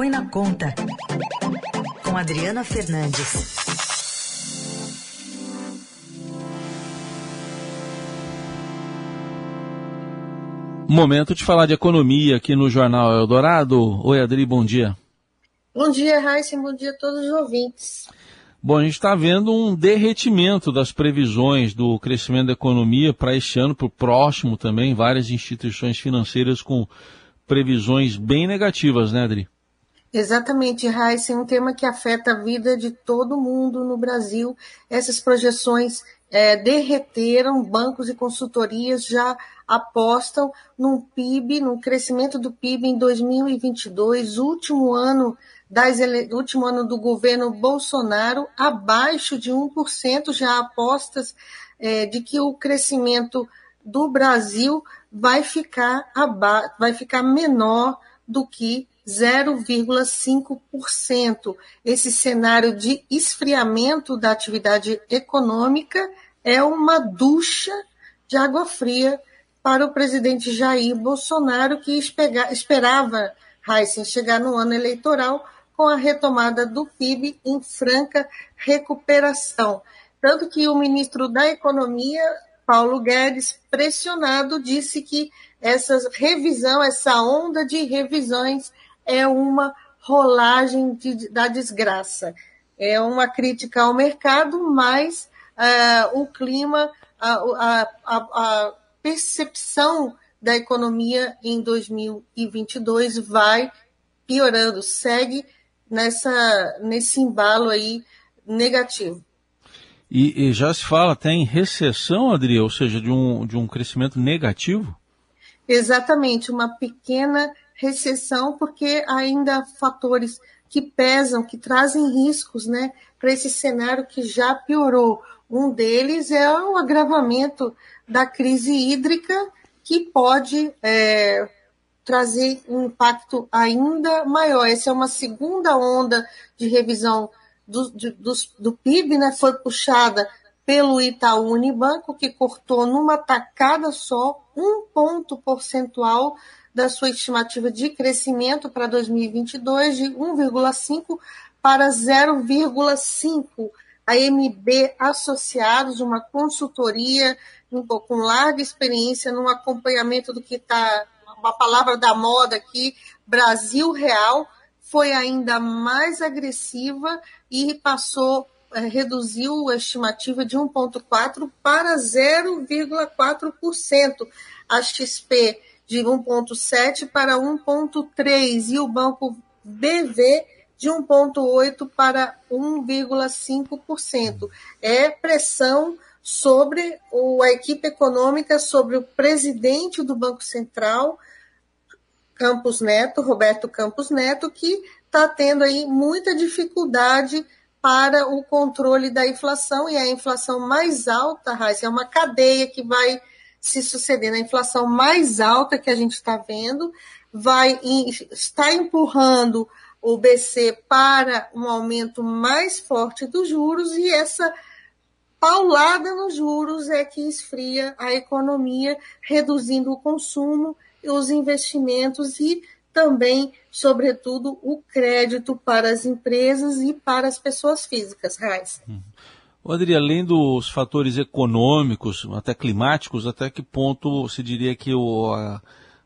Põe na Conta, com Adriana Fernandes. Momento de falar de economia aqui no Jornal Eldorado. Oi, Adri, bom dia. Bom dia, Raíssa, bom dia a todos os ouvintes. Bom, a gente está vendo um derretimento das previsões do crescimento da economia para este ano, para o próximo também, várias instituições financeiras com previsões bem negativas, né, Adri? Exatamente, Raíssa, é um tema que afeta a vida de todo mundo no Brasil. Essas projeções é, derreteram, bancos e consultorias já apostam num PIB, no crescimento do PIB em 2022, último ano, das ele... último ano do governo Bolsonaro, abaixo de 1%, já apostas é, de que o crescimento do Brasil vai ficar, aba... vai ficar menor do que 0,5%. Esse cenário de esfriamento da atividade econômica é uma ducha de água fria para o presidente Jair Bolsonaro, que esperava Heisen chegar no ano eleitoral com a retomada do PIB em franca recuperação. Tanto que o ministro da Economia, Paulo Guedes, pressionado, disse que essa revisão, essa onda de revisões é uma rolagem de, da desgraça. É uma crítica ao mercado, mas uh, o clima, a, a, a, percepção da economia em 2022 vai piorando, segue nessa, nesse embalo aí negativo. E, e, já se fala até em recessão, Adri, ou seja, de um, de um crescimento negativo? Exatamente, uma pequena recessão, porque ainda há fatores que pesam, que trazem riscos né, para esse cenário que já piorou. Um deles é o agravamento da crise hídrica, que pode é, trazer um impacto ainda maior. Essa é uma segunda onda de revisão do, do, do PIB, né? foi puxada pelo Itaú Unibanco, que cortou numa tacada só um ponto percentual da sua estimativa de crescimento para 2022 de 1,5 para 0,5. A MB Associados, uma consultoria com larga experiência no acompanhamento do que está, uma palavra da moda aqui, Brasil Real, foi ainda mais agressiva e passou, é, reduziu a estimativa de 1,4% para 0,4%. A XP de 1,7% para 1,3% e o Banco BV de 1,8% para 1,5%. É pressão sobre o, a equipe econômica, sobre o presidente do Banco Central, Campos Neto, Roberto Campos Neto, que está tendo aí muita dificuldade para o controle da inflação, e a inflação mais alta, Raíssa, é uma cadeia que vai se suceder. A inflação mais alta que a gente está vendo vai está empurrando o BC para um aumento mais forte dos juros e essa paulada nos juros é que esfria a economia, reduzindo o consumo, os investimentos e também, sobretudo, o crédito para as empresas e para as pessoas físicas. Adri, além dos fatores econômicos, até climáticos, até que ponto se diria que o,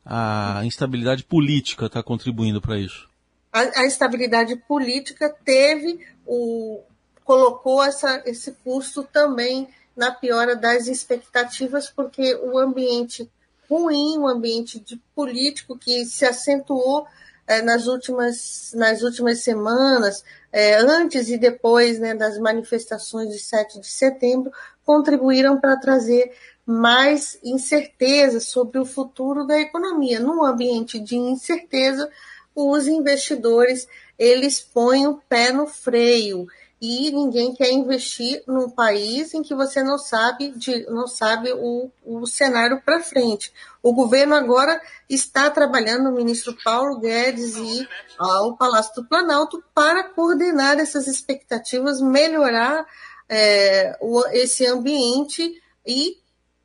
a, a instabilidade política está contribuindo para isso? A, a, instabilidade política teve o, colocou essa, esse custo também na piora das expectativas, porque o ambiente ruim, o ambiente de político que se acentuou é, nas, últimas, nas últimas semanas, é, antes e depois né, das manifestações de 7 de setembro, contribuíram para trazer mais incerteza sobre o futuro da economia. Num ambiente de incerteza, os investidores eles põem o pé no freio e ninguém quer investir num país em que você não sabe, de, não sabe o, o cenário para frente. O governo agora está trabalhando, o ministro Paulo Guedes e ao Palácio do Planalto, para coordenar essas expectativas, melhorar é, o, esse ambiente e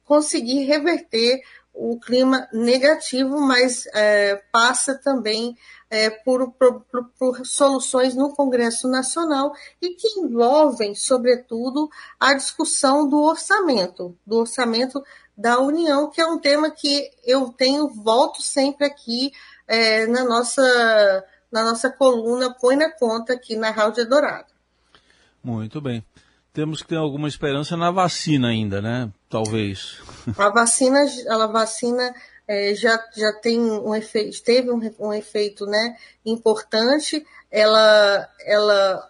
conseguir reverter o clima negativo, mas é, passa também é, por, por, por, soluções no Congresso Nacional e que envolvem, sobretudo, a discussão do orçamento, do orçamento da União, que é um tema que eu tenho, volto sempre aqui é, na, nossa, na nossa coluna Põe na Conta aqui na Rádio Dourado. Muito bem. Temos que ter alguma esperança na vacina ainda, né? Talvez. A vacina, a vacina é, já, já tem um efeito, teve um, um efeito né, importante. Ela, ela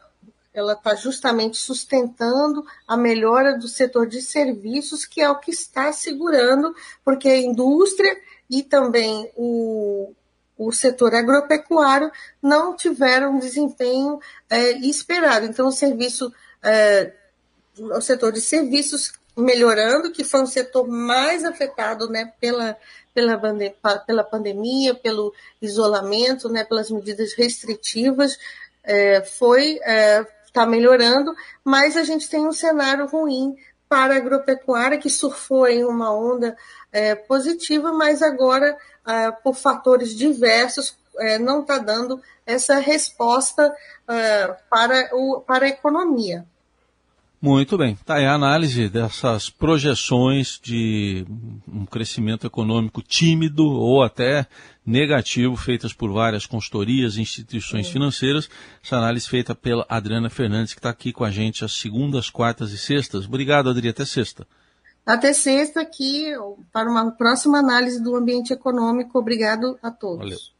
ela está justamente sustentando a melhora do setor de serviços, que é o que está segurando, porque a indústria e também o, o setor agropecuário não tiveram desempenho é, esperado. Então, o serviço, é, o setor de serviços melhorando, que foi um setor mais afetado né, pela, pela, pela pandemia, pelo isolamento, né, pelas medidas restritivas, é, foi está é, melhorando, mas a gente tem um cenário ruim para a agropecuária, que surfou em uma onda é, positiva, mas agora, é, por fatores diversos, é, não está dando essa resposta é, para, o, para a economia. Muito bem. Está aí a análise dessas projeções de um crescimento econômico tímido ou até negativo, feitas por várias consultorias e instituições é. financeiras. Essa análise feita pela Adriana Fernandes, que está aqui com a gente às segundas, quartas e sextas. Obrigado, Adri. Até sexta. Até sexta aqui para uma próxima análise do ambiente econômico. Obrigado a todos. Valeu.